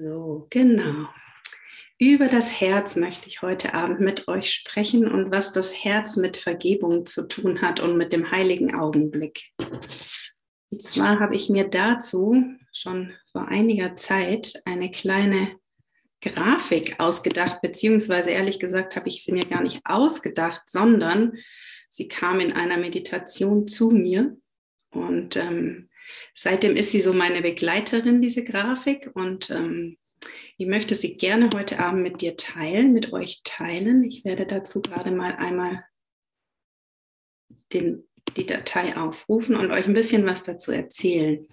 So, genau. Über das Herz möchte ich heute Abend mit euch sprechen und was das Herz mit Vergebung zu tun hat und mit dem heiligen Augenblick. Und zwar habe ich mir dazu schon vor einiger Zeit eine kleine Grafik ausgedacht, beziehungsweise ehrlich gesagt habe ich sie mir gar nicht ausgedacht, sondern sie kam in einer Meditation zu mir und ähm, seitdem ist sie so meine Begleiterin, diese Grafik und ähm, ich möchte sie gerne heute Abend mit dir teilen, mit euch teilen. Ich werde dazu gerade mal einmal den, die Datei aufrufen und euch ein bisschen was dazu erzählen.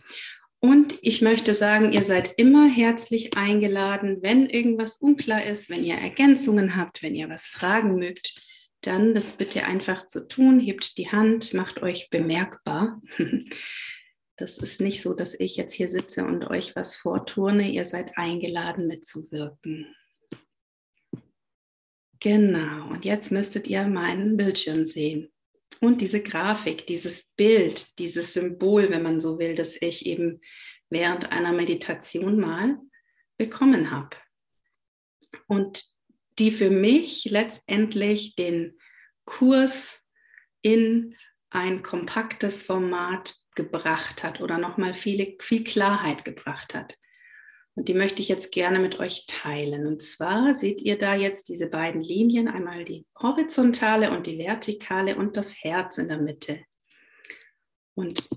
Und ich möchte sagen, ihr seid immer herzlich eingeladen, wenn irgendwas unklar ist, wenn ihr Ergänzungen habt, wenn ihr was fragen mögt, dann das bitte einfach zu tun. Hebt die Hand, macht euch bemerkbar. Das ist nicht so, dass ich jetzt hier sitze und euch was vorturne. Ihr seid eingeladen mitzuwirken. Genau, und jetzt müsstet ihr meinen Bildschirm sehen. Und diese Grafik, dieses Bild, dieses Symbol, wenn man so will, das ich eben während einer Meditation mal bekommen habe. Und die für mich letztendlich den Kurs in ein kompaktes Format gebracht hat oder nochmal viel, viel Klarheit gebracht hat. Und die möchte ich jetzt gerne mit euch teilen. Und zwar seht ihr da jetzt diese beiden Linien, einmal die horizontale und die vertikale und das Herz in der Mitte. Und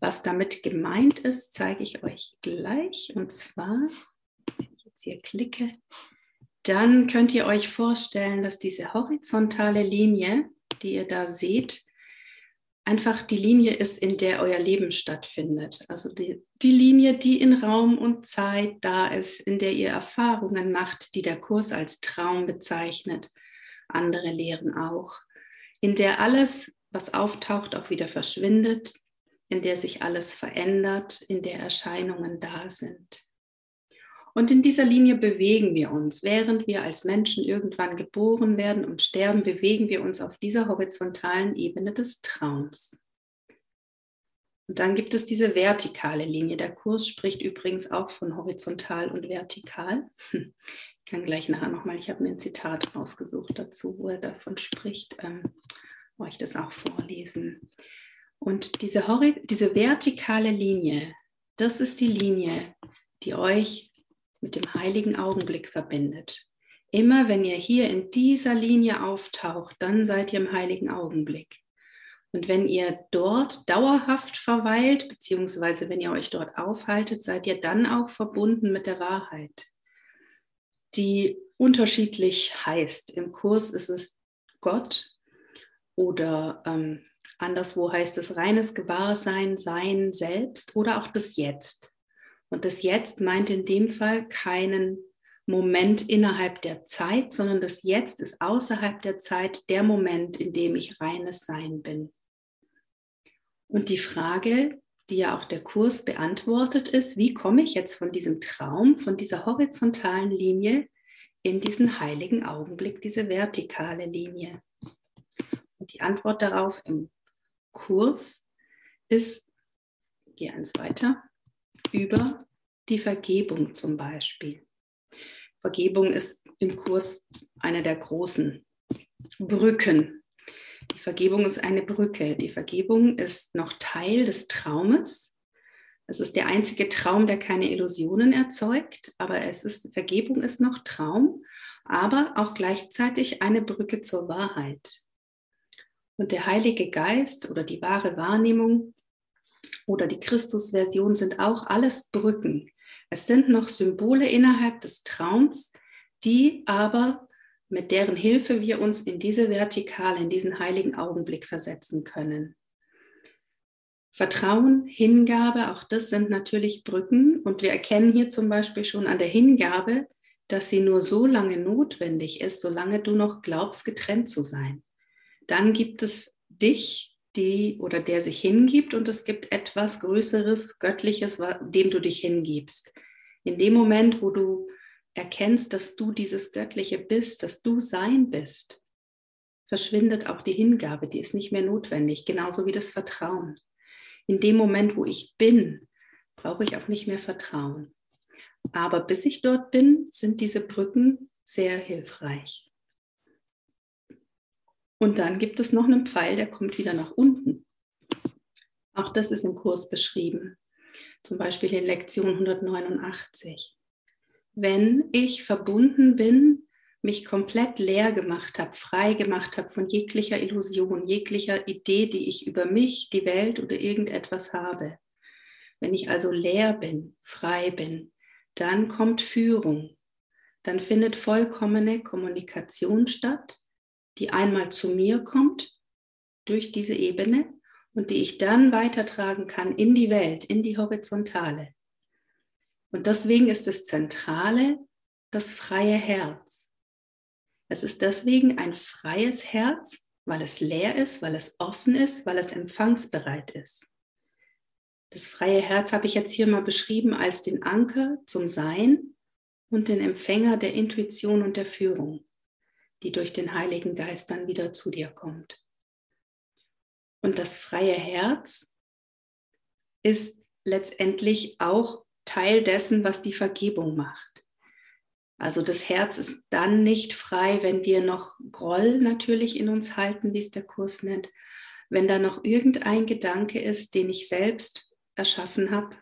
was damit gemeint ist, zeige ich euch gleich. Und zwar, wenn ich jetzt hier klicke, dann könnt ihr euch vorstellen, dass diese horizontale Linie, die ihr da seht, einfach die Linie ist, in der euer Leben stattfindet. Also die, die Linie, die in Raum und Zeit da ist, in der ihr Erfahrungen macht, die der Kurs als Traum bezeichnet. Andere lehren auch. In der alles, was auftaucht, auch wieder verschwindet, in der sich alles verändert, in der Erscheinungen da sind. Und in dieser Linie bewegen wir uns. Während wir als Menschen irgendwann geboren werden und sterben, bewegen wir uns auf dieser horizontalen Ebene des Traums. Und dann gibt es diese vertikale Linie. Der Kurs spricht übrigens auch von horizontal und vertikal. Ich kann gleich nachher nochmal, ich habe mir ein Zitat rausgesucht dazu, wo er davon spricht, ähm, euch das auch vorlesen. Und diese, diese vertikale Linie, das ist die Linie, die euch mit dem heiligen Augenblick verbindet. Immer wenn ihr hier in dieser Linie auftaucht, dann seid ihr im heiligen Augenblick. Und wenn ihr dort dauerhaft verweilt, beziehungsweise wenn ihr euch dort aufhaltet, seid ihr dann auch verbunden mit der Wahrheit, die unterschiedlich heißt. Im Kurs ist es Gott oder ähm, anderswo heißt es reines Gewahrsein, Sein selbst oder auch das Jetzt. Und das Jetzt meint in dem Fall keinen Moment innerhalb der Zeit, sondern das Jetzt ist außerhalb der Zeit der Moment, in dem ich reines Sein bin. Und die Frage, die ja auch der Kurs beantwortet ist, wie komme ich jetzt von diesem Traum, von dieser horizontalen Linie in diesen heiligen Augenblick, diese vertikale Linie? Und die Antwort darauf im Kurs ist, ich gehe eins weiter, über die Vergebung zum Beispiel. Vergebung ist im Kurs eine der großen Brücken. Die Vergebung ist eine Brücke. Die Vergebung ist noch Teil des Traumes. Es ist der einzige Traum, der keine Illusionen erzeugt, aber es ist, Vergebung ist noch Traum, aber auch gleichzeitig eine Brücke zur Wahrheit. Und der Heilige Geist oder die wahre Wahrnehmung oder die Christusversion sind auch alles Brücken. Es sind noch Symbole innerhalb des Traums, die aber mit deren Hilfe wir uns in diese Vertikale, in diesen heiligen Augenblick versetzen können. Vertrauen, Hingabe, auch das sind natürlich Brücken. Und wir erkennen hier zum Beispiel schon an der Hingabe, dass sie nur so lange notwendig ist, solange du noch glaubst, getrennt zu sein. Dann gibt es dich die oder der sich hingibt und es gibt etwas Größeres, Göttliches, dem du dich hingibst. In dem Moment, wo du erkennst, dass du dieses Göttliche bist, dass du sein bist, verschwindet auch die Hingabe, die ist nicht mehr notwendig, genauso wie das Vertrauen. In dem Moment, wo ich bin, brauche ich auch nicht mehr Vertrauen. Aber bis ich dort bin, sind diese Brücken sehr hilfreich. Und dann gibt es noch einen Pfeil, der kommt wieder nach unten. Auch das ist im Kurs beschrieben, zum Beispiel in Lektion 189. Wenn ich verbunden bin, mich komplett leer gemacht habe, frei gemacht habe von jeglicher Illusion, jeglicher Idee, die ich über mich, die Welt oder irgendetwas habe. Wenn ich also leer bin, frei bin, dann kommt Führung. Dann findet vollkommene Kommunikation statt die einmal zu mir kommt durch diese Ebene und die ich dann weitertragen kann in die Welt, in die Horizontale. Und deswegen ist das Zentrale das freie Herz. Es ist deswegen ein freies Herz, weil es leer ist, weil es offen ist, weil es empfangsbereit ist. Das freie Herz habe ich jetzt hier mal beschrieben als den Anker zum Sein und den Empfänger der Intuition und der Führung die durch den Heiligen Geist dann wieder zu dir kommt. Und das freie Herz ist letztendlich auch Teil dessen, was die Vergebung macht. Also das Herz ist dann nicht frei, wenn wir noch Groll natürlich in uns halten, wie es der Kurs nennt, wenn da noch irgendein Gedanke ist, den ich selbst erschaffen habe,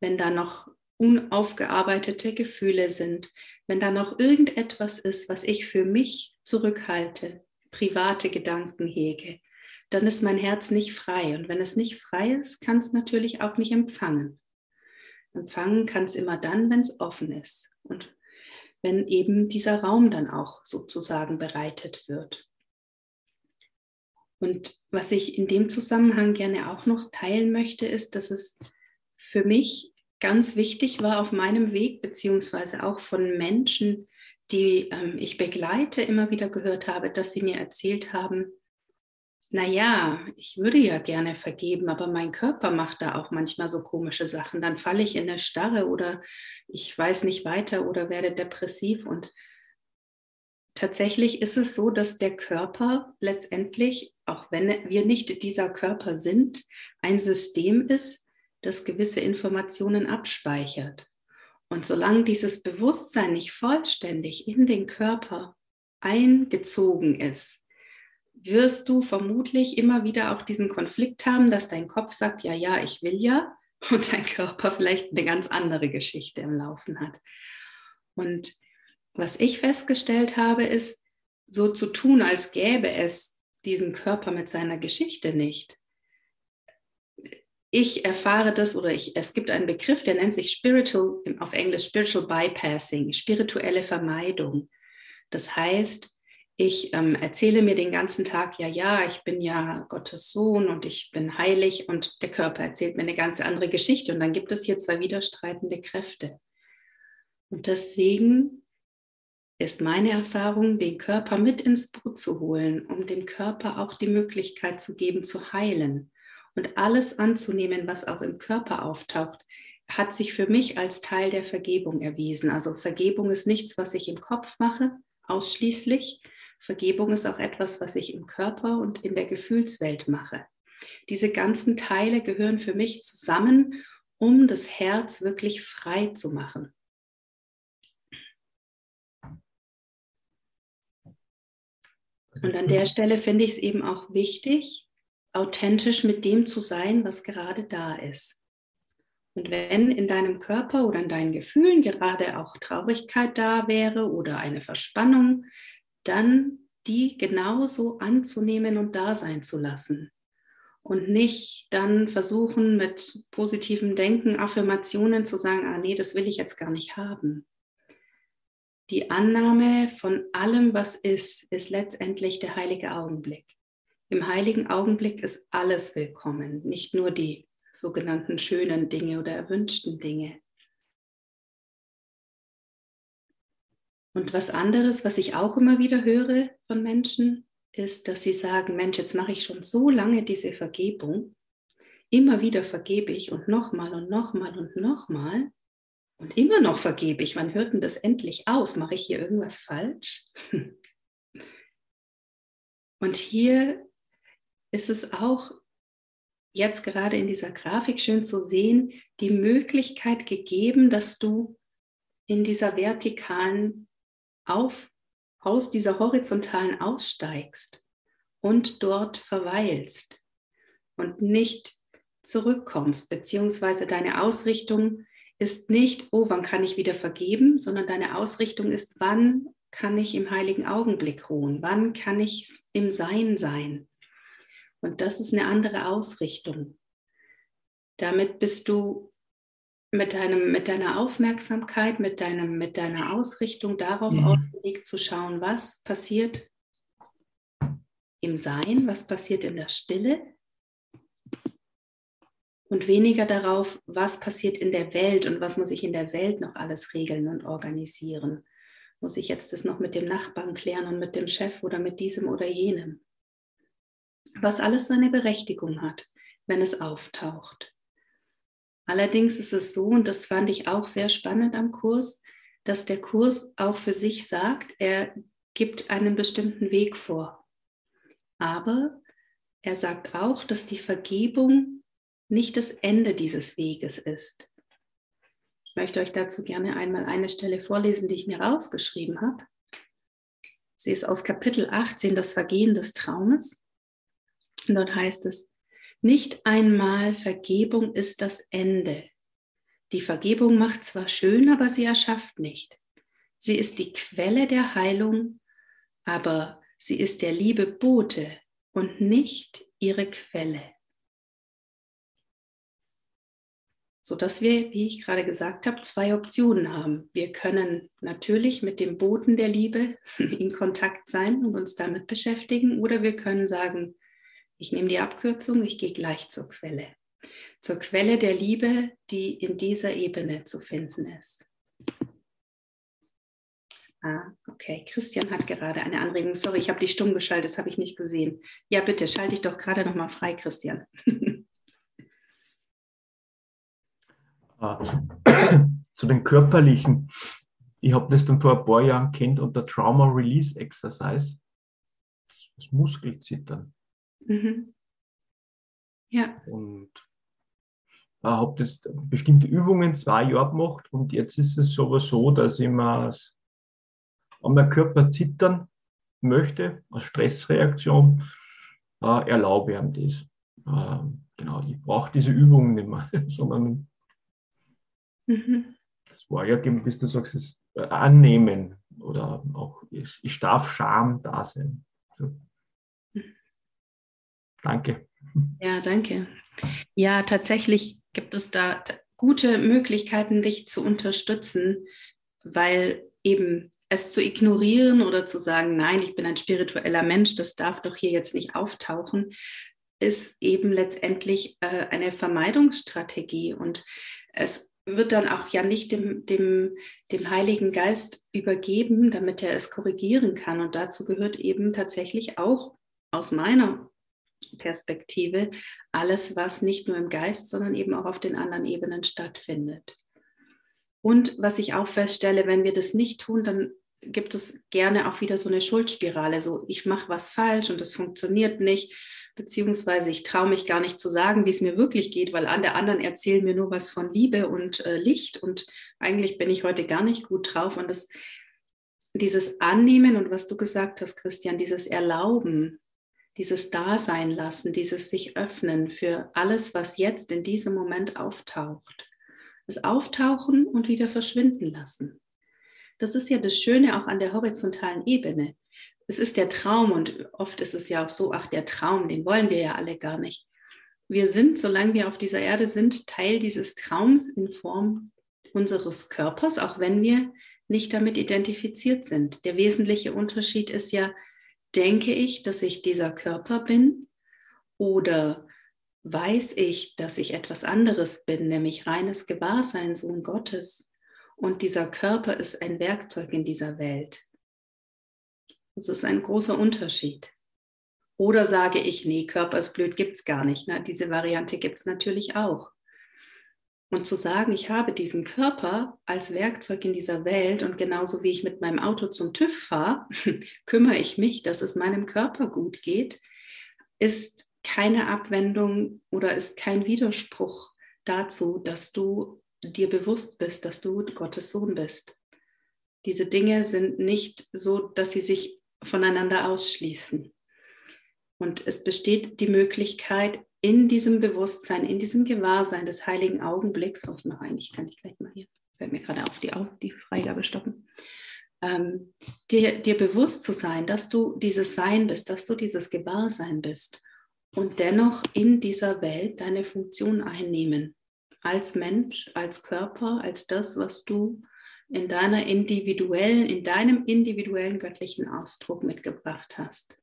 wenn da noch unaufgearbeitete Gefühle sind, wenn da noch irgendetwas ist, was ich für mich zurückhalte, private Gedanken hege, dann ist mein Herz nicht frei. Und wenn es nicht frei ist, kann es natürlich auch nicht empfangen. Empfangen kann es immer dann, wenn es offen ist und wenn eben dieser Raum dann auch sozusagen bereitet wird. Und was ich in dem Zusammenhang gerne auch noch teilen möchte, ist, dass es für mich ganz wichtig war auf meinem Weg, beziehungsweise auch von Menschen, die ähm, ich begleite, immer wieder gehört habe, dass sie mir erzählt haben, naja, ich würde ja gerne vergeben, aber mein Körper macht da auch manchmal so komische Sachen. Dann falle ich in eine Starre oder ich weiß nicht weiter oder werde depressiv. Und tatsächlich ist es so, dass der Körper letztendlich, auch wenn wir nicht dieser Körper sind, ein System ist, das gewisse Informationen abspeichert. Und solange dieses Bewusstsein nicht vollständig in den Körper eingezogen ist, wirst du vermutlich immer wieder auch diesen Konflikt haben, dass dein Kopf sagt, ja, ja, ich will ja, und dein Körper vielleicht eine ganz andere Geschichte im Laufen hat. Und was ich festgestellt habe, ist, so zu tun, als gäbe es diesen Körper mit seiner Geschichte nicht ich erfahre das oder ich, es gibt einen Begriff, der nennt sich Spiritual, auf Englisch Spiritual Bypassing, spirituelle Vermeidung. Das heißt, ich ähm, erzähle mir den ganzen Tag, ja, ja, ich bin ja Gottes Sohn und ich bin heilig und der Körper erzählt mir eine ganz andere Geschichte und dann gibt es hier zwei widerstreitende Kräfte. Und deswegen ist meine Erfahrung, den Körper mit ins Boot zu holen, um dem Körper auch die Möglichkeit zu geben, zu heilen und alles anzunehmen, was auch im Körper auftaucht, hat sich für mich als Teil der Vergebung erwiesen. Also Vergebung ist nichts, was ich im Kopf mache, ausschließlich. Vergebung ist auch etwas, was ich im Körper und in der Gefühlswelt mache. Diese ganzen Teile gehören für mich zusammen, um das Herz wirklich frei zu machen. Und an der Stelle finde ich es eben auch wichtig, authentisch mit dem zu sein, was gerade da ist. Und wenn in deinem Körper oder in deinen Gefühlen gerade auch Traurigkeit da wäre oder eine Verspannung, dann die genauso anzunehmen und da sein zu lassen. Und nicht dann versuchen mit positivem Denken, Affirmationen zu sagen, ah nee, das will ich jetzt gar nicht haben. Die Annahme von allem, was ist, ist letztendlich der heilige Augenblick. Im heiligen Augenblick ist alles willkommen, nicht nur die sogenannten schönen Dinge oder erwünschten Dinge. Und was anderes, was ich auch immer wieder höre von Menschen, ist, dass sie sagen, Mensch, jetzt mache ich schon so lange diese Vergebung, immer wieder vergebe ich und nochmal und nochmal und nochmal und immer noch vergebe ich. Wann hört denn das endlich auf? Mache ich hier irgendwas falsch? Und hier ist es auch jetzt gerade in dieser Grafik schön zu sehen, die Möglichkeit gegeben, dass du in dieser vertikalen auf, aus dieser horizontalen aussteigst und dort verweilst und nicht zurückkommst, beziehungsweise deine Ausrichtung ist nicht, oh, wann kann ich wieder vergeben, sondern deine Ausrichtung ist, wann kann ich im heiligen Augenblick ruhen, wann kann ich im Sein sein. Und das ist eine andere Ausrichtung. Damit bist du mit, deinem, mit deiner Aufmerksamkeit, mit, deinem, mit deiner Ausrichtung darauf mhm. ausgelegt zu schauen, was passiert im Sein, was passiert in der Stille und weniger darauf, was passiert in der Welt und was muss ich in der Welt noch alles regeln und organisieren. Muss ich jetzt das noch mit dem Nachbarn klären und mit dem Chef oder mit diesem oder jenem? Was alles seine Berechtigung hat, wenn es auftaucht. Allerdings ist es so, und das fand ich auch sehr spannend am Kurs, dass der Kurs auch für sich sagt, er gibt einen bestimmten Weg vor. Aber er sagt auch, dass die Vergebung nicht das Ende dieses Weges ist. Ich möchte euch dazu gerne einmal eine Stelle vorlesen, die ich mir rausgeschrieben habe. Sie ist aus Kapitel 18, das Vergehen des Traumes. Und dort heißt es, nicht einmal Vergebung ist das Ende. Die Vergebung macht zwar schön, aber sie erschafft nicht. Sie ist die Quelle der Heilung, aber sie ist der Liebe Bote und nicht ihre Quelle. Sodass wir, wie ich gerade gesagt habe, zwei Optionen haben. Wir können natürlich mit dem Boten der Liebe in Kontakt sein und uns damit beschäftigen, oder wir können sagen, ich nehme die Abkürzung, ich gehe gleich zur Quelle. Zur Quelle der Liebe, die in dieser Ebene zu finden ist. Ah, okay. Christian hat gerade eine Anregung. Sorry, ich habe die stumm geschaltet, das habe ich nicht gesehen. Ja, bitte, schalte ich doch gerade nochmal frei, Christian. Ah, zu den körperlichen. Ich habe das dann vor ein paar Jahren kennt unter Trauma Release Exercise. Das Muskelzittern. Mhm. Ja. Und äh, habe das bestimmte Übungen zwei Jahre gemacht und jetzt ist es sowas so, dass ich mir an meinem Körper zittern möchte, als Stressreaktion, äh, erlaube ihm das. Äh, genau, ich brauche diese Übungen nicht mehr, sondern mhm. das war ja, bis du sagst, es annehmen oder auch, ich, ich darf Scham da sein. So. Danke. Ja, danke. Ja, tatsächlich gibt es da gute Möglichkeiten, dich zu unterstützen, weil eben es zu ignorieren oder zu sagen, nein, ich bin ein spiritueller Mensch, das darf doch hier jetzt nicht auftauchen, ist eben letztendlich äh, eine Vermeidungsstrategie. Und es wird dann auch ja nicht dem, dem, dem Heiligen Geist übergeben, damit er es korrigieren kann. Und dazu gehört eben tatsächlich auch aus meiner Perspektive alles, was nicht nur im Geist, sondern eben auch auf den anderen Ebenen stattfindet. Und was ich auch feststelle, wenn wir das nicht tun, dann gibt es gerne auch wieder so eine Schuldspirale. So, ich mache was falsch und es funktioniert nicht, beziehungsweise ich traue mich gar nicht zu sagen, wie es mir wirklich geht, weil alle anderen erzählen mir nur was von Liebe und äh, Licht und eigentlich bin ich heute gar nicht gut drauf. Und das, dieses Annehmen und was du gesagt hast, Christian, dieses Erlauben, dieses Dasein lassen, dieses sich öffnen für alles, was jetzt in diesem Moment auftaucht. Das Auftauchen und wieder verschwinden lassen. Das ist ja das Schöne auch an der horizontalen Ebene. Es ist der Traum und oft ist es ja auch so, ach, der Traum, den wollen wir ja alle gar nicht. Wir sind, solange wir auf dieser Erde sind, Teil dieses Traums in Form unseres Körpers, auch wenn wir nicht damit identifiziert sind. Der wesentliche Unterschied ist ja, denke ich, dass ich dieser Körper bin oder weiß ich, dass ich etwas anderes bin, nämlich reines Gewahrsein, Sohn Gottes. Und dieser Körper ist ein Werkzeug in dieser Welt. Das ist ein großer Unterschied. Oder sage ich, nee, Körper ist blöd, gibt es gar nicht. Na, diese Variante gibt es natürlich auch. Und zu sagen, ich habe diesen Körper als Werkzeug in dieser Welt und genauso wie ich mit meinem Auto zum TÜV fahre, kümmere ich mich, dass es meinem Körper gut geht, ist keine Abwendung oder ist kein Widerspruch dazu, dass du dir bewusst bist, dass du Gottes Sohn bist. Diese Dinge sind nicht so, dass sie sich voneinander ausschließen. Und es besteht die Möglichkeit, in diesem Bewusstsein, in diesem Gewahrsein des heiligen Augenblicks, auch noch eigentlich kann ich gleich mal hier, fällt mir gerade auf, die, die Freigabe stoppen, ähm, dir, dir bewusst zu sein, dass du dieses Sein bist, dass du dieses Gewahrsein bist und dennoch in dieser Welt deine Funktion einnehmen. Als Mensch, als Körper, als das, was du in deiner individuellen, in deinem individuellen göttlichen Ausdruck mitgebracht hast.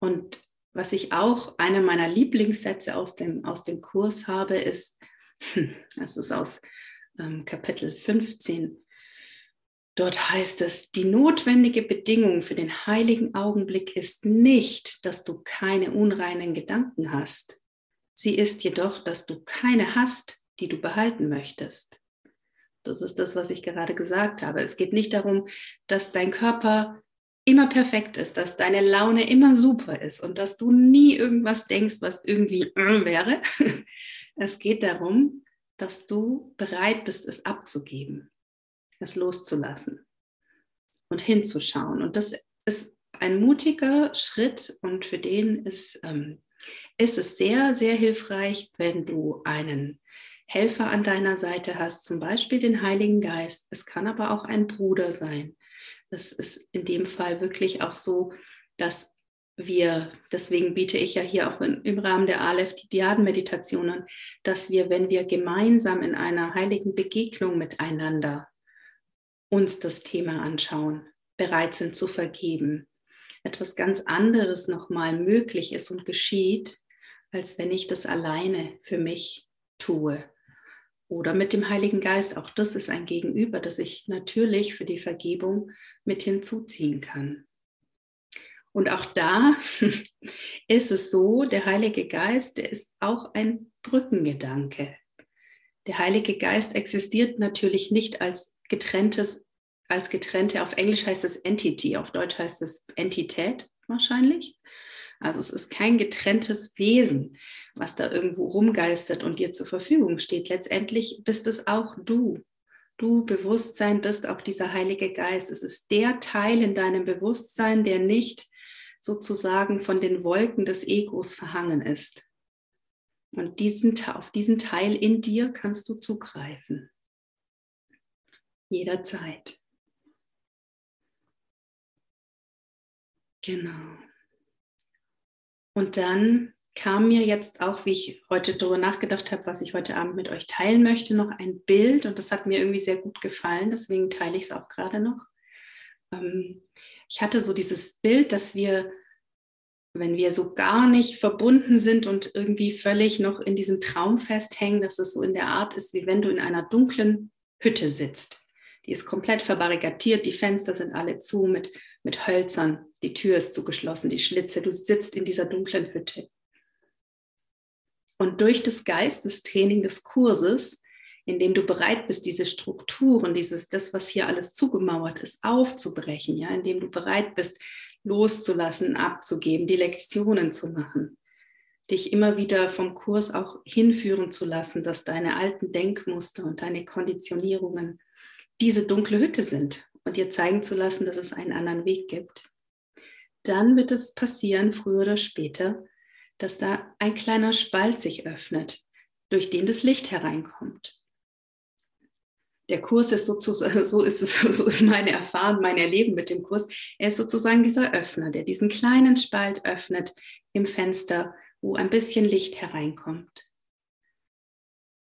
Und was ich auch, einer meiner Lieblingssätze aus dem, aus dem Kurs habe, ist, das ist aus ähm, Kapitel 15, Dort heißt es, die notwendige Bedingung für den heiligen Augenblick ist nicht, dass du keine unreinen Gedanken hast. Sie ist jedoch, dass du keine hast, die du behalten möchtest. Das ist das, was ich gerade gesagt habe. Es geht nicht darum, dass dein Körper immer perfekt ist, dass deine Laune immer super ist und dass du nie irgendwas denkst, was irgendwie äh, wäre. Es geht darum, dass du bereit bist, es abzugeben es loszulassen und hinzuschauen. Und das ist ein mutiger Schritt und für den ist, ähm, ist es sehr, sehr hilfreich, wenn du einen Helfer an deiner Seite hast, zum Beispiel den Heiligen Geist. Es kann aber auch ein Bruder sein. Das ist in dem Fall wirklich auch so, dass wir, deswegen biete ich ja hier auch in, im Rahmen der Aleph die Diadenmeditationen, dass wir, wenn wir gemeinsam in einer heiligen Begegnung miteinander uns das Thema anschauen, bereit sind zu vergeben, etwas ganz anderes nochmal möglich ist und geschieht, als wenn ich das alleine für mich tue. Oder mit dem Heiligen Geist, auch das ist ein Gegenüber, das ich natürlich für die Vergebung mit hinzuziehen kann. Und auch da ist es so, der Heilige Geist, der ist auch ein Brückengedanke. Der Heilige Geist existiert natürlich nicht als getrenntes, als getrennte, auf Englisch heißt es Entity, auf Deutsch heißt es Entität wahrscheinlich. Also es ist kein getrenntes Wesen, was da irgendwo rumgeistert und dir zur Verfügung steht. Letztendlich bist es auch du. Du Bewusstsein bist auch dieser Heilige Geist. Es ist der Teil in deinem Bewusstsein, der nicht sozusagen von den Wolken des Egos verhangen ist. Und diesen, auf diesen Teil in dir kannst du zugreifen jederzeit. Genau. Und dann kam mir jetzt auch, wie ich heute darüber nachgedacht habe, was ich heute Abend mit euch teilen möchte, noch ein Bild und das hat mir irgendwie sehr gut gefallen, deswegen teile ich es auch gerade noch. Ähm, ich hatte so dieses Bild, dass wir, wenn wir so gar nicht verbunden sind und irgendwie völlig noch in diesem Traum festhängen, dass es so in der Art ist, wie wenn du in einer dunklen Hütte sitzt. Die ist komplett verbarrikadiert, die Fenster sind alle zu mit, mit Hölzern, die Tür ist zugeschlossen, die Schlitze, du sitzt in dieser dunklen Hütte. Und durch das Geistestraining des Kurses, in dem du bereit bist, diese Strukturen, dieses, das, was hier alles zugemauert ist, aufzubrechen, ja, indem du bereit bist, loszulassen, abzugeben, die Lektionen zu machen, dich immer wieder vom Kurs auch hinführen zu lassen, dass deine alten Denkmuster und deine Konditionierungen diese dunkle Hütte sind und dir zeigen zu lassen, dass es einen anderen Weg gibt, dann wird es passieren, früher oder später, dass da ein kleiner Spalt sich öffnet, durch den das Licht hereinkommt. Der Kurs ist sozusagen, so ist es, so ist meine Erfahrung, mein Erleben mit dem Kurs. Er ist sozusagen dieser Öffner, der diesen kleinen Spalt öffnet im Fenster, wo ein bisschen Licht hereinkommt.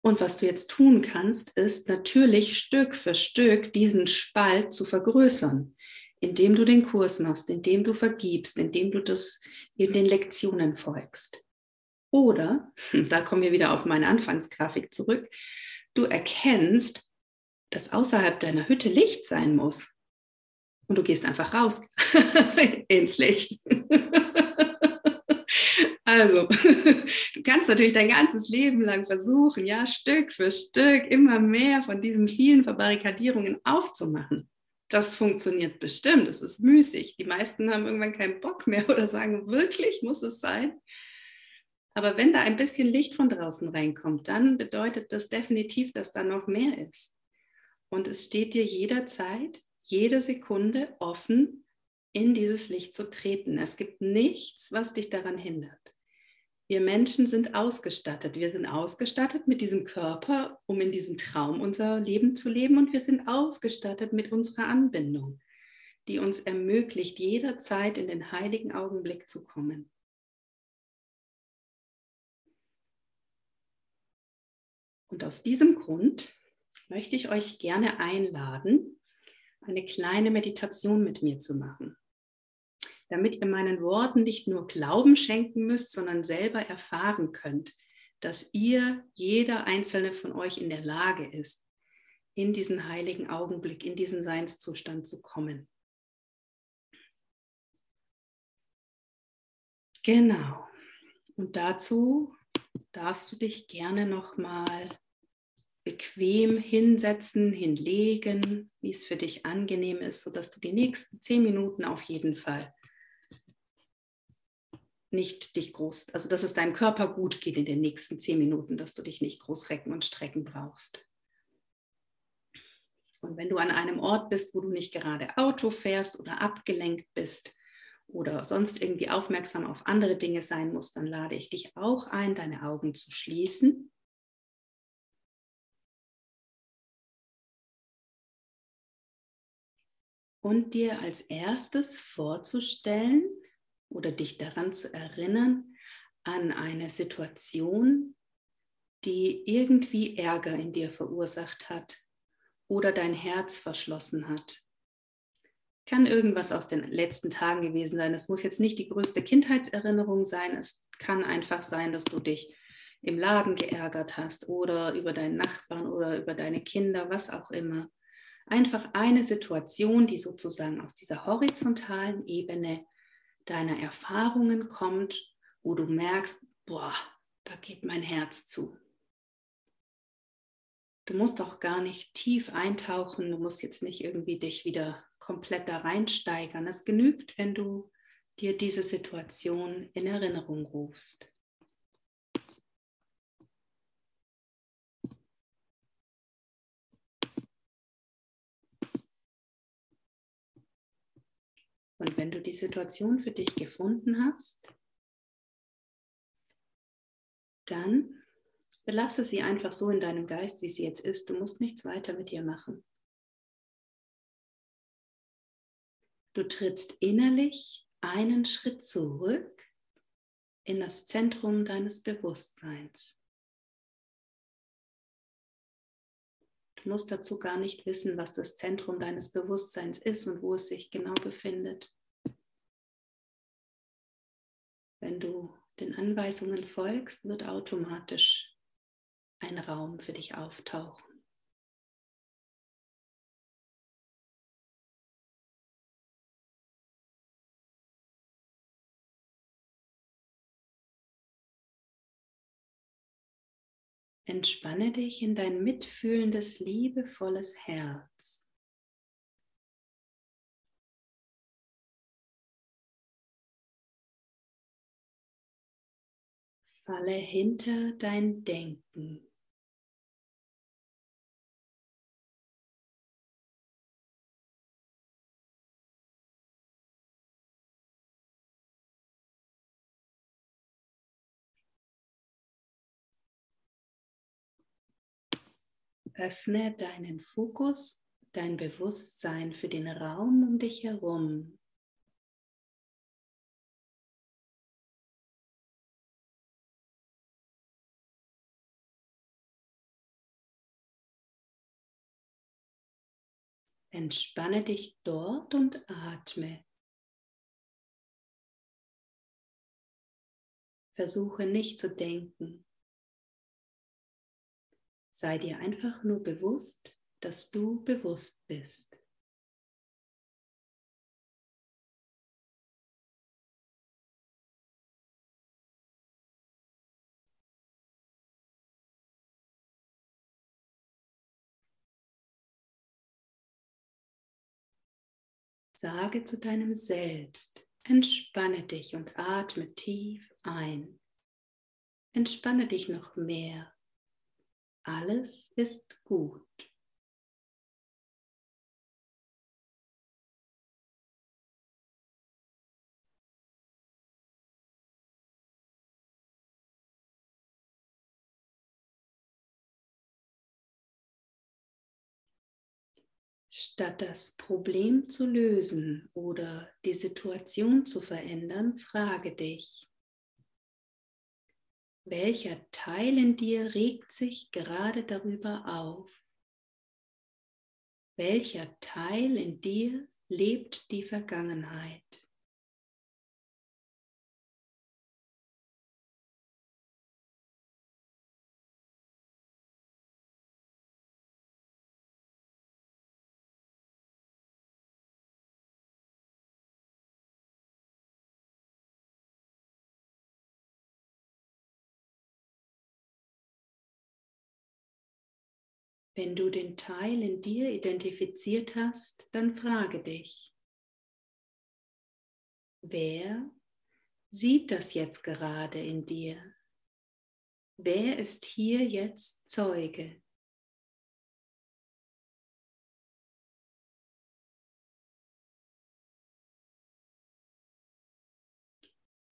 Und was du jetzt tun kannst, ist natürlich Stück für Stück diesen Spalt zu vergrößern, indem du den Kurs machst, indem du vergibst, indem du das eben den Lektionen folgst. Oder, da kommen wir wieder auf meine Anfangsgrafik zurück, du erkennst, dass außerhalb deiner Hütte Licht sein muss. Und du gehst einfach raus ins Licht. Also, du kannst natürlich dein ganzes Leben lang versuchen, ja, Stück für Stück immer mehr von diesen vielen Verbarrikadierungen aufzumachen. Das funktioniert bestimmt, es ist müßig. Die meisten haben irgendwann keinen Bock mehr oder sagen, wirklich muss es sein? Aber wenn da ein bisschen Licht von draußen reinkommt, dann bedeutet das definitiv, dass da noch mehr ist. Und es steht dir jederzeit, jede Sekunde offen, in dieses Licht zu treten. Es gibt nichts, was dich daran hindert. Wir Menschen sind ausgestattet. Wir sind ausgestattet mit diesem Körper, um in diesem Traum unser Leben zu leben. Und wir sind ausgestattet mit unserer Anbindung, die uns ermöglicht, jederzeit in den heiligen Augenblick zu kommen. Und aus diesem Grund möchte ich euch gerne einladen, eine kleine Meditation mit mir zu machen damit ihr meinen Worten nicht nur Glauben schenken müsst, sondern selber erfahren könnt, dass ihr, jeder einzelne von euch in der Lage ist, in diesen heiligen Augenblick, in diesen Seinszustand zu kommen. Genau. Und dazu darfst du dich gerne nochmal bequem hinsetzen, hinlegen, wie es für dich angenehm ist, sodass du die nächsten zehn Minuten auf jeden Fall nicht dich groß, also dass es deinem Körper gut geht in den nächsten zehn Minuten, dass du dich nicht groß recken und strecken brauchst. Und wenn du an einem Ort bist, wo du nicht gerade Auto fährst oder abgelenkt bist oder sonst irgendwie aufmerksam auf andere Dinge sein musst, dann lade ich dich auch ein, deine Augen zu schließen. Und dir als erstes vorzustellen, oder dich daran zu erinnern, an eine Situation, die irgendwie Ärger in dir verursacht hat oder dein Herz verschlossen hat. Kann irgendwas aus den letzten Tagen gewesen sein. Es muss jetzt nicht die größte Kindheitserinnerung sein. Es kann einfach sein, dass du dich im Laden geärgert hast oder über deinen Nachbarn oder über deine Kinder, was auch immer. Einfach eine Situation, die sozusagen aus dieser horizontalen Ebene deiner Erfahrungen kommt, wo du merkst, boah, da geht mein Herz zu. Du musst auch gar nicht tief eintauchen, du musst jetzt nicht irgendwie dich wieder komplett da reinsteigern. Es genügt, wenn du dir diese Situation in Erinnerung rufst. Und wenn du die Situation für dich gefunden hast, dann belasse sie einfach so in deinem Geist, wie sie jetzt ist. Du musst nichts weiter mit ihr machen. Du trittst innerlich einen Schritt zurück in das Zentrum deines Bewusstseins. Musst dazu gar nicht wissen, was das Zentrum deines Bewusstseins ist und wo es sich genau befindet. Wenn du den Anweisungen folgst, wird automatisch ein Raum für dich auftauchen. Entspanne dich in dein mitfühlendes, liebevolles Herz. Falle hinter dein Denken. Öffne deinen Fokus, dein Bewusstsein für den Raum um dich herum. Entspanne dich dort und atme. Versuche nicht zu denken. Sei dir einfach nur bewusst, dass du bewusst bist. Sage zu deinem Selbst, entspanne dich und atme tief ein. entspanne dich noch mehr. Alles ist gut. Statt das Problem zu lösen oder die Situation zu verändern, frage dich, welcher Teil in dir regt sich gerade darüber auf? Welcher Teil in dir lebt die Vergangenheit? Wenn du den Teil in dir identifiziert hast, dann frage dich, wer sieht das jetzt gerade in dir? Wer ist hier jetzt Zeuge?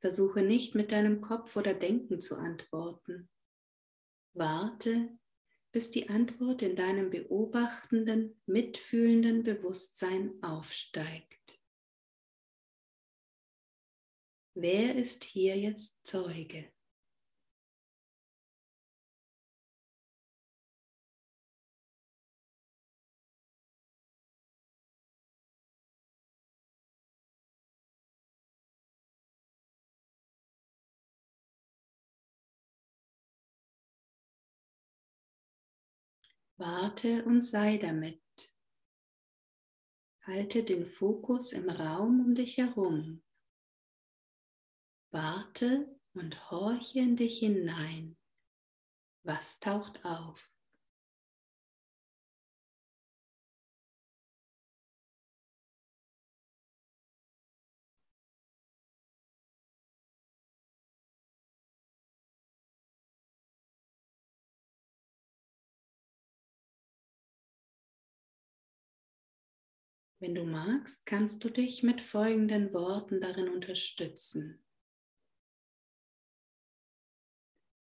Versuche nicht mit deinem Kopf oder Denken zu antworten. Warte, bis die Antwort in deinem beobachtenden, mitfühlenden Bewusstsein aufsteigt. Wer ist hier jetzt Zeuge? Warte und sei damit. Halte den Fokus im Raum um dich herum. Warte und horche in dich hinein. Was taucht auf? Wenn du magst, kannst du dich mit folgenden Worten darin unterstützen.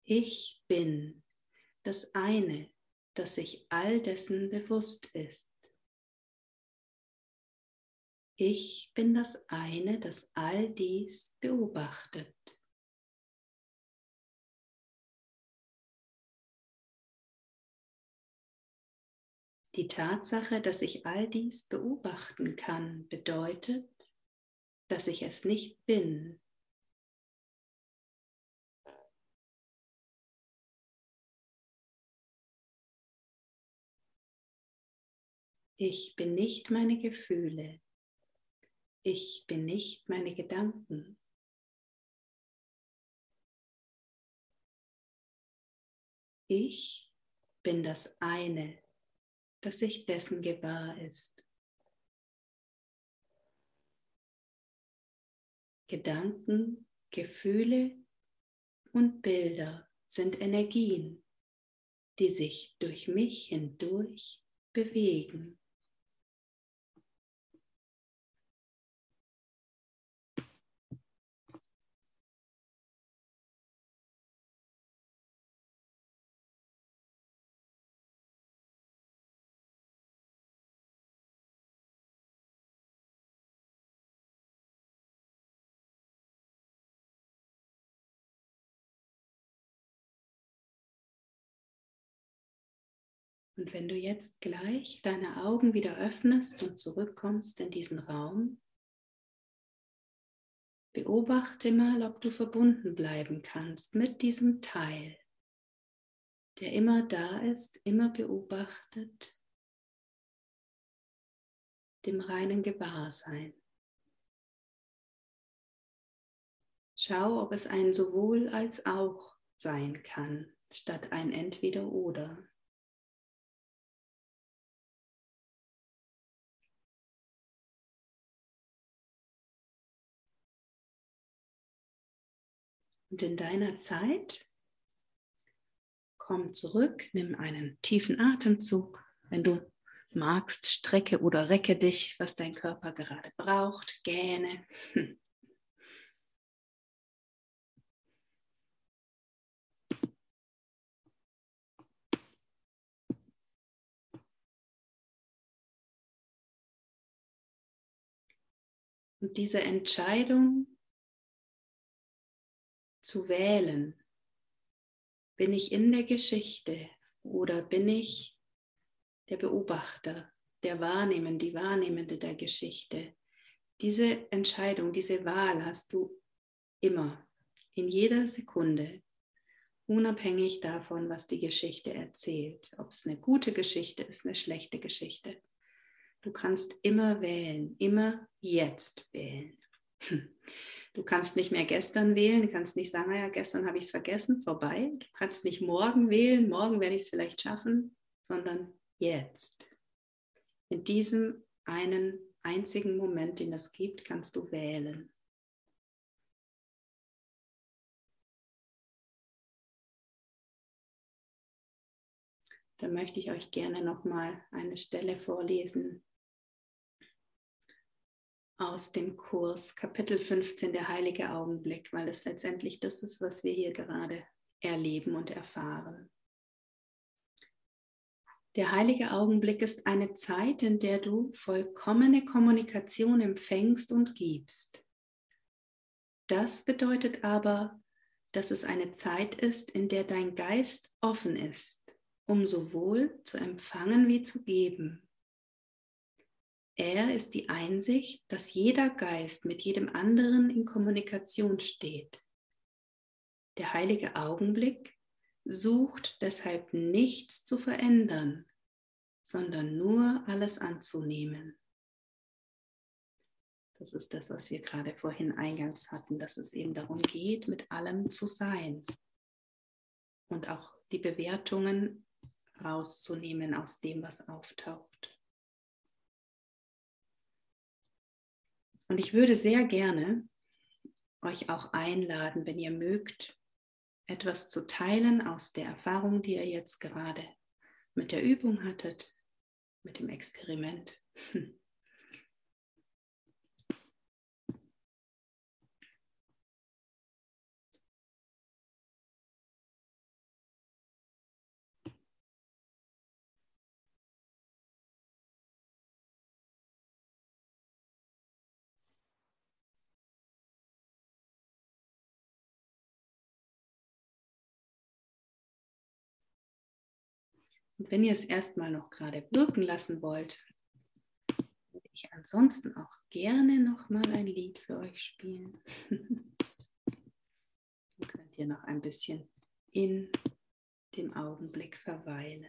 Ich bin das eine, das sich all dessen bewusst ist. Ich bin das eine, das all dies beobachtet. Die Tatsache, dass ich all dies beobachten kann, bedeutet, dass ich es nicht bin. Ich bin nicht meine Gefühle. Ich bin nicht meine Gedanken. Ich bin das eine dass sich dessen gewahr ist. Gedanken, Gefühle und Bilder sind Energien, die sich durch mich hindurch bewegen. Und wenn du jetzt gleich deine Augen wieder öffnest und zurückkommst in diesen Raum, beobachte mal, ob du verbunden bleiben kannst mit diesem Teil, der immer da ist, immer beobachtet, dem reinen Gewahrsein. Schau, ob es ein sowohl als auch sein kann, statt ein entweder oder. Und in deiner Zeit komm zurück, nimm einen tiefen Atemzug. Wenn du magst, strecke oder recke dich, was dein Körper gerade braucht, gähne. Und diese Entscheidung zu wählen, bin ich in der Geschichte oder bin ich der Beobachter, der Wahrnehmende, die Wahrnehmende der Geschichte. Diese Entscheidung, diese Wahl hast du immer, in jeder Sekunde, unabhängig davon, was die Geschichte erzählt. Ob es eine gute Geschichte ist, eine schlechte Geschichte. Du kannst immer wählen, immer jetzt wählen. Du kannst nicht mehr gestern wählen, du kannst nicht sagen, naja, gestern habe ich es vergessen, vorbei. Du kannst nicht morgen wählen, morgen werde ich es vielleicht schaffen, sondern jetzt. In diesem einen einzigen Moment, den es gibt, kannst du wählen. Da möchte ich euch gerne noch mal eine Stelle vorlesen aus dem Kurs Kapitel 15 der heilige Augenblick, weil es letztendlich das ist, was wir hier gerade erleben und erfahren. Der heilige Augenblick ist eine Zeit, in der du vollkommene Kommunikation empfängst und gibst. Das bedeutet aber, dass es eine Zeit ist, in der dein Geist offen ist, um sowohl zu empfangen wie zu geben. Er ist die Einsicht, dass jeder Geist mit jedem anderen in Kommunikation steht. Der heilige Augenblick sucht deshalb nichts zu verändern, sondern nur alles anzunehmen. Das ist das, was wir gerade vorhin eingangs hatten, dass es eben darum geht, mit allem zu sein und auch die Bewertungen rauszunehmen aus dem, was auftaucht. Und ich würde sehr gerne euch auch einladen, wenn ihr mögt, etwas zu teilen aus der Erfahrung, die ihr jetzt gerade mit der Übung hattet, mit dem Experiment. Und wenn ihr es erstmal noch gerade wirken lassen wollt, würde ich ansonsten auch gerne noch mal ein Lied für euch spielen. Dann könnt ihr noch ein bisschen in dem Augenblick verweilen.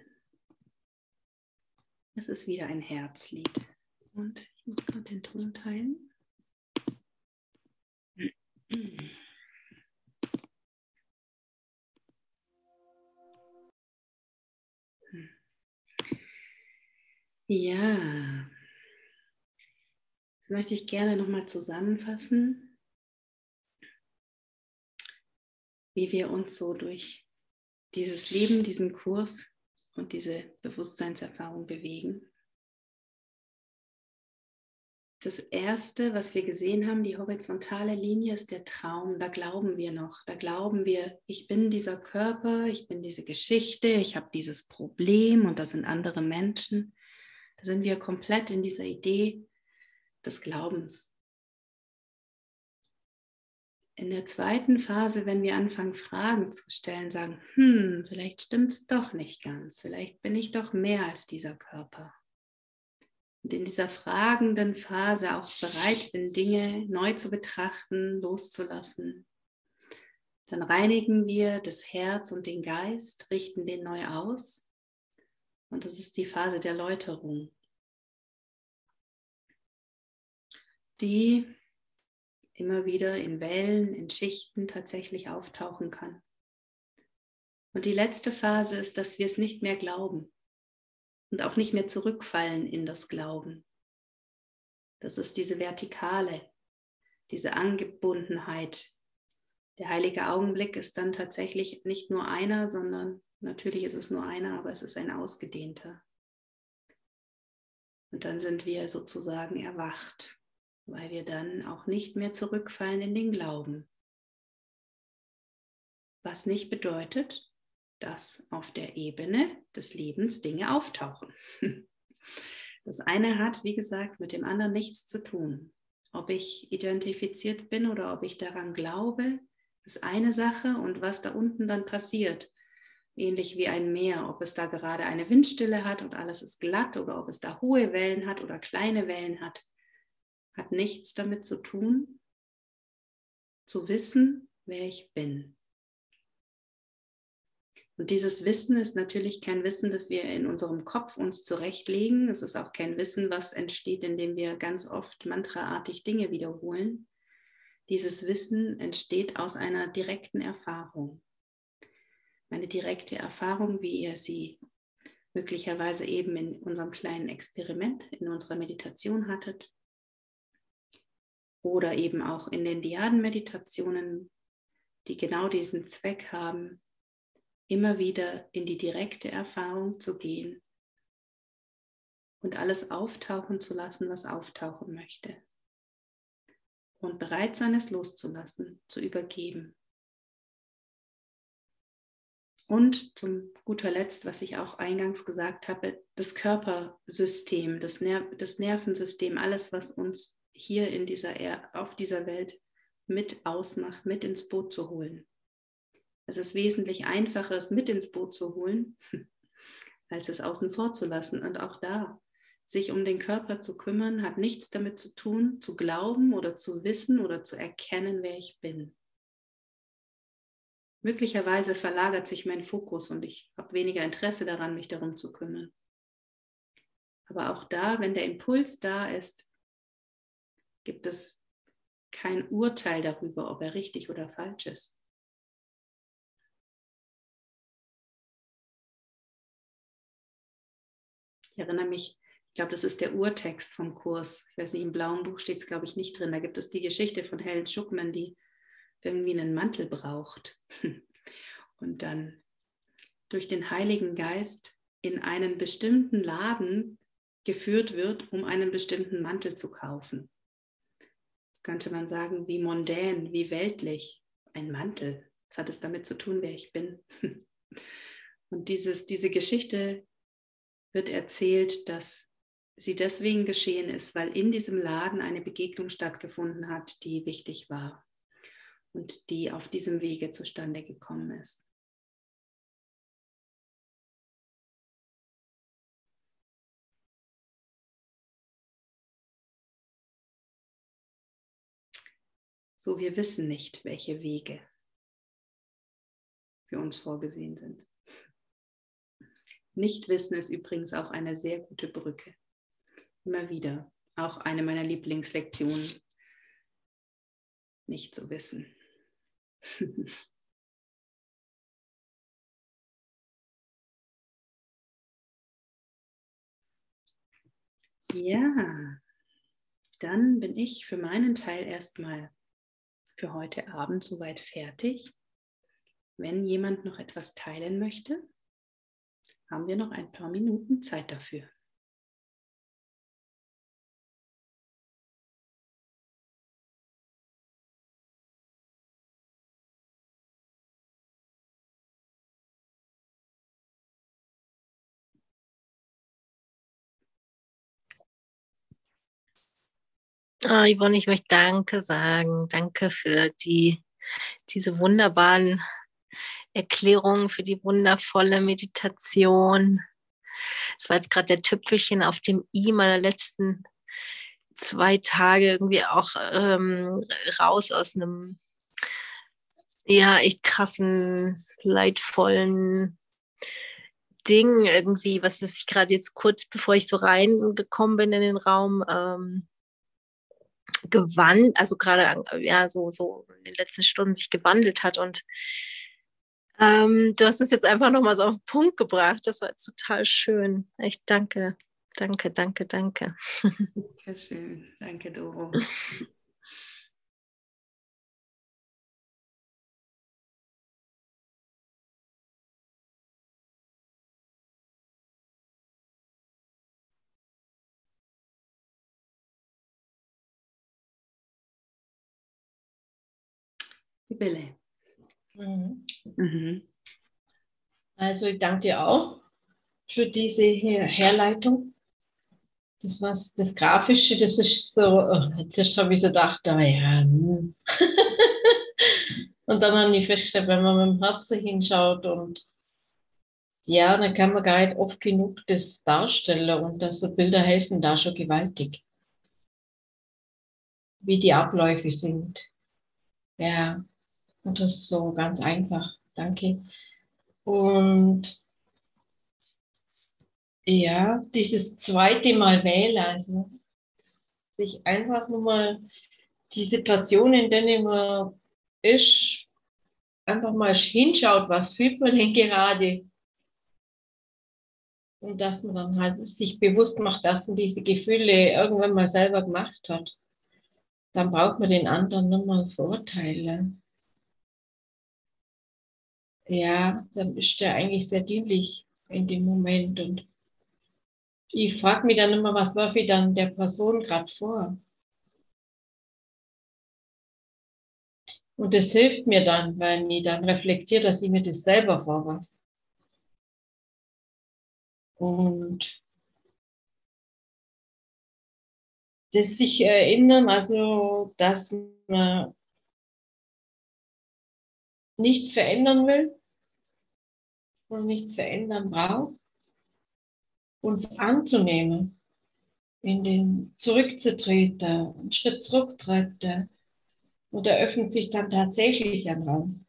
Es ist wieder ein Herzlied. Und ich muss gerade den Ton teilen. Ja, jetzt möchte ich gerne nochmal zusammenfassen, wie wir uns so durch dieses Leben, diesen Kurs und diese Bewusstseinserfahrung bewegen. Das erste, was wir gesehen haben, die horizontale Linie ist der Traum. Da glauben wir noch. Da glauben wir, ich bin dieser Körper, ich bin diese Geschichte, ich habe dieses Problem und das sind andere Menschen. Da sind wir komplett in dieser Idee des Glaubens. In der zweiten Phase, wenn wir anfangen, Fragen zu stellen, sagen, hm, vielleicht stimmt es doch nicht ganz, vielleicht bin ich doch mehr als dieser Körper. Und in dieser fragenden Phase auch bereit bin, Dinge neu zu betrachten, loszulassen. Dann reinigen wir das Herz und den Geist, richten den neu aus und das ist die Phase der Läuterung, die immer wieder in Wellen, in Schichten tatsächlich auftauchen kann. Und die letzte Phase ist, dass wir es nicht mehr glauben und auch nicht mehr zurückfallen in das Glauben. Das ist diese Vertikale, diese Angebundenheit. Der heilige Augenblick ist dann tatsächlich nicht nur einer, sondern Natürlich ist es nur einer, aber es ist ein ausgedehnter. Und dann sind wir sozusagen erwacht, weil wir dann auch nicht mehr zurückfallen in den Glauben. Was nicht bedeutet, dass auf der Ebene des Lebens Dinge auftauchen. Das eine hat, wie gesagt, mit dem anderen nichts zu tun. Ob ich identifiziert bin oder ob ich daran glaube, ist eine Sache und was da unten dann passiert, ähnlich wie ein Meer, ob es da gerade eine Windstille hat und alles ist glatt oder ob es da hohe Wellen hat oder kleine Wellen hat, hat nichts damit zu tun, zu wissen, wer ich bin. Und dieses Wissen ist natürlich kein Wissen, das wir in unserem Kopf uns zurechtlegen. Es ist auch kein Wissen, was entsteht, indem wir ganz oft mantraartig Dinge wiederholen. Dieses Wissen entsteht aus einer direkten Erfahrung meine direkte Erfahrung, wie ihr sie möglicherweise eben in unserem kleinen Experiment, in unserer Meditation hattet. Oder eben auch in den Diaden-Meditationen, die genau diesen Zweck haben, immer wieder in die direkte Erfahrung zu gehen und alles auftauchen zu lassen, was auftauchen möchte. Und bereit sein, es loszulassen, zu übergeben. Und zum guter Letzt, was ich auch eingangs gesagt habe, das Körpersystem, das, Ner das Nervensystem, alles, was uns hier in dieser er auf dieser Welt mit ausmacht, mit ins Boot zu holen. Es ist wesentlich einfacher, es mit ins Boot zu holen, als es außen vor zu lassen. Und auch da, sich um den Körper zu kümmern, hat nichts damit zu tun, zu glauben oder zu wissen oder zu erkennen, wer ich bin. Möglicherweise verlagert sich mein Fokus und ich habe weniger Interesse daran, mich darum zu kümmern. Aber auch da, wenn der Impuls da ist, gibt es kein Urteil darüber, ob er richtig oder falsch ist. Ich erinnere mich, ich glaube, das ist der Urtext vom Kurs. Ich weiß nicht, im blauen Buch steht es, glaube ich, nicht drin. Da gibt es die Geschichte von Helen Schuckman, die irgendwie einen Mantel braucht und dann durch den Heiligen Geist in einen bestimmten Laden geführt wird, um einen bestimmten Mantel zu kaufen. Das könnte man sagen, wie mondän, wie weltlich. Ein Mantel. Was hat es damit zu tun, wer ich bin? Und dieses, diese Geschichte wird erzählt, dass sie deswegen geschehen ist, weil in diesem Laden eine Begegnung stattgefunden hat, die wichtig war und die auf diesem Wege zustande gekommen ist. So, wir wissen nicht, welche Wege für uns vorgesehen sind. Nichtwissen ist übrigens auch eine sehr gute Brücke. Immer wieder. Auch eine meiner Lieblingslektionen. Nicht zu wissen. ja, dann bin ich für meinen Teil erstmal für heute Abend soweit fertig. Wenn jemand noch etwas teilen möchte, haben wir noch ein paar Minuten Zeit dafür. Oh, Yvonne, ich möchte Danke sagen. Danke für die, diese wunderbaren Erklärungen, für die wundervolle Meditation. Es war jetzt gerade der Tüpfelchen auf dem I meiner letzten zwei Tage irgendwie auch ähm, raus aus einem ja echt krassen, leidvollen Ding irgendwie, was, was ich gerade jetzt kurz bevor ich so reingekommen bin in den Raum ähm, gewandt, also gerade ja so, so in den letzten Stunden sich gewandelt hat und ähm, du hast es jetzt einfach nochmal so auf den Punkt gebracht. Das war total schön. Echt danke, danke, danke, danke. Sehr schön. Danke, Doro. Sibylle. Mhm. Mhm. Also ich danke dir auch für diese Herleitung. Das was das Grafische, das ist so, oh, jetzt habe ich so gedacht, oh ja. Hm. und dann habe ich festgestellt, wenn man mit dem Herzen hinschaut und ja, dann kann man gar nicht oft genug das darstellen und dass so Bilder helfen da schon gewaltig. Wie die Abläufe sind. Ja, das ist so ganz einfach. Danke. Und ja, dieses zweite Mal wählen, also sich einfach nur mal die Situation, in der man ist, einfach mal hinschaut, was fühlt man denn gerade? Und dass man dann halt sich bewusst macht, dass man diese Gefühle irgendwann mal selber gemacht hat. Dann braucht man den anderen nur mal verurteilen. Ja, dann ist der eigentlich sehr dienlich in dem Moment und ich frage mich dann immer, was war ich dann der Person gerade vor? Und das hilft mir dann, wenn ich dann reflektiere, dass ich mir das selber vorwerfe. Und das sich erinnern, also dass man nichts verändern will und nichts verändern braucht uns anzunehmen, in den zurückzutreten, einen Schritt zurücktreten. Und da öffnet sich dann tatsächlich ein Raum.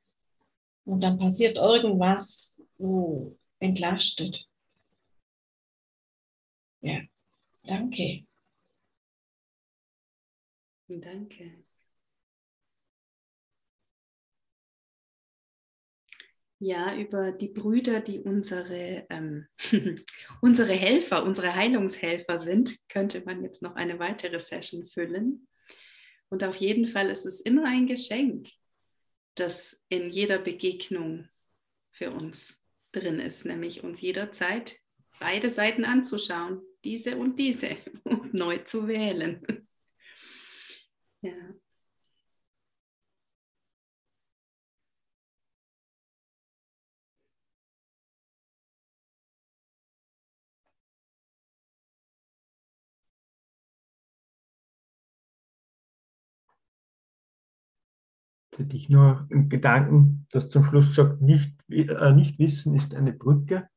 Und dann passiert irgendwas, wo entlastet. Ja, danke. Danke. Ja, über die Brüder, die unsere, ähm, unsere Helfer, unsere Heilungshelfer sind, könnte man jetzt noch eine weitere Session füllen. Und auf jeden Fall ist es immer ein Geschenk, das in jeder Begegnung für uns drin ist, nämlich uns jederzeit beide Seiten anzuschauen, diese und diese, und neu zu wählen. Für dich nur im Gedanken, dass zum Schluss sagt, nicht, äh, nicht wissen ist eine Brücke.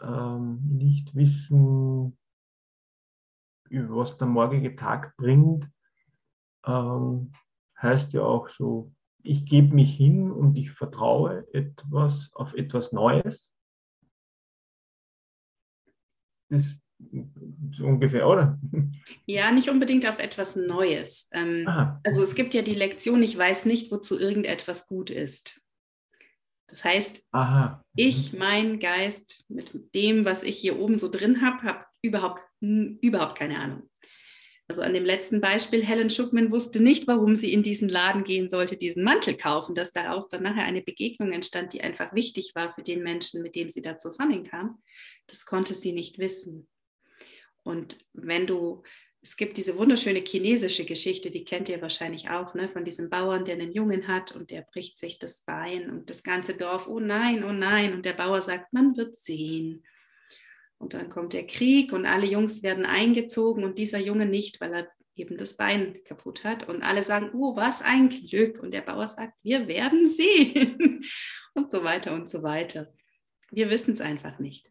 Ähm, nicht wissen, was der morgige Tag bringt, ähm, heißt ja auch so, ich gebe mich hin und ich vertraue etwas auf etwas Neues. Das ungefähr, oder? Ja, nicht unbedingt auf etwas Neues. Ähm, also es gibt ja die Lektion, ich weiß nicht, wozu irgendetwas gut ist. Das heißt, Aha. ich, mein Geist, mit dem, was ich hier oben so drin habe, habe überhaupt, überhaupt keine Ahnung. Also an dem letzten Beispiel, Helen Schuckman wusste nicht, warum sie in diesen Laden gehen sollte, diesen Mantel kaufen, dass daraus dann nachher eine Begegnung entstand, die einfach wichtig war für den Menschen, mit dem sie da zusammenkam. Das konnte sie nicht wissen. Und wenn du, es gibt diese wunderschöne chinesische Geschichte, die kennt ihr wahrscheinlich auch, ne, von diesem Bauern, der einen Jungen hat und der bricht sich das Bein und das ganze Dorf, oh nein, oh nein. Und der Bauer sagt, man wird sehen. Und dann kommt der Krieg und alle Jungs werden eingezogen und dieser Junge nicht, weil er eben das Bein kaputt hat. Und alle sagen, oh, was ein Glück. Und der Bauer sagt, wir werden sehen. und so weiter und so weiter. Wir wissen es einfach nicht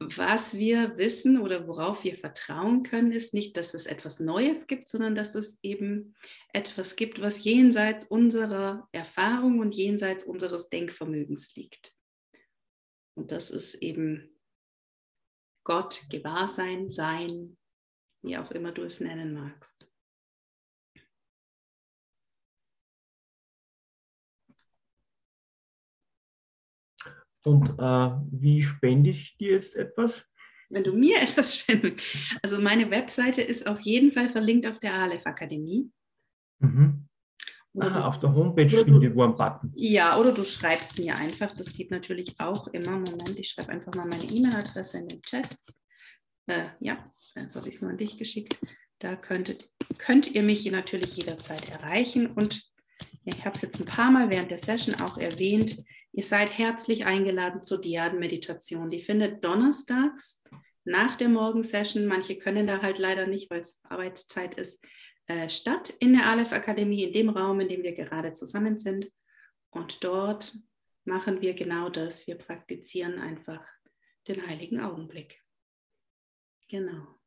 was wir wissen oder worauf wir vertrauen können, ist nicht, dass es etwas Neues gibt, sondern dass es eben etwas gibt, was jenseits unserer Erfahrung und jenseits unseres Denkvermögens liegt. Und das ist eben Gott, Gewahrsein, Sein, wie auch immer du es nennen magst. Und äh, wie spende ich dir jetzt etwas? Wenn du mir etwas spendest. Also meine Webseite ist auf jeden Fall verlinkt auf der Aleph Akademie. Mhm. Aha, auf der Homepage findet wo ein Button. Ja, oder du schreibst mir einfach. Das geht natürlich auch immer. Moment, ich schreibe einfach mal meine E-Mail-Adresse in den Chat. Äh, ja, jetzt habe ich es nur an dich geschickt. Da könntet, könnt ihr mich natürlich jederzeit erreichen. Und ich habe es jetzt ein paar Mal während der Session auch erwähnt, ihr seid herzlich eingeladen zur Diaden-Meditation. Die findet donnerstags nach der Morgensession. Manche können da halt leider nicht, weil es Arbeitszeit ist, äh, statt in der Aleph Akademie, in dem Raum, in dem wir gerade zusammen sind. Und dort machen wir genau das. Wir praktizieren einfach den heiligen Augenblick. Genau.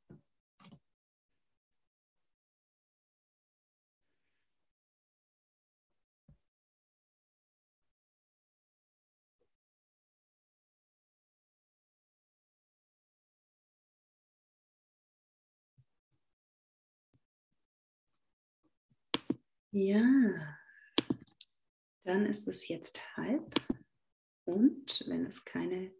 Ja, dann ist es jetzt halb. Und wenn es keine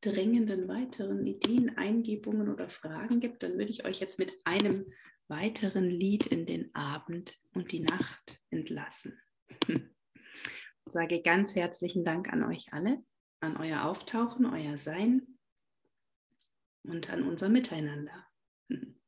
dringenden weiteren Ideen, Eingebungen oder Fragen gibt, dann würde ich euch jetzt mit einem weiteren Lied in den Abend und die Nacht entlassen. Ich sage ganz herzlichen Dank an euch alle, an euer Auftauchen, euer Sein und an unser Miteinander.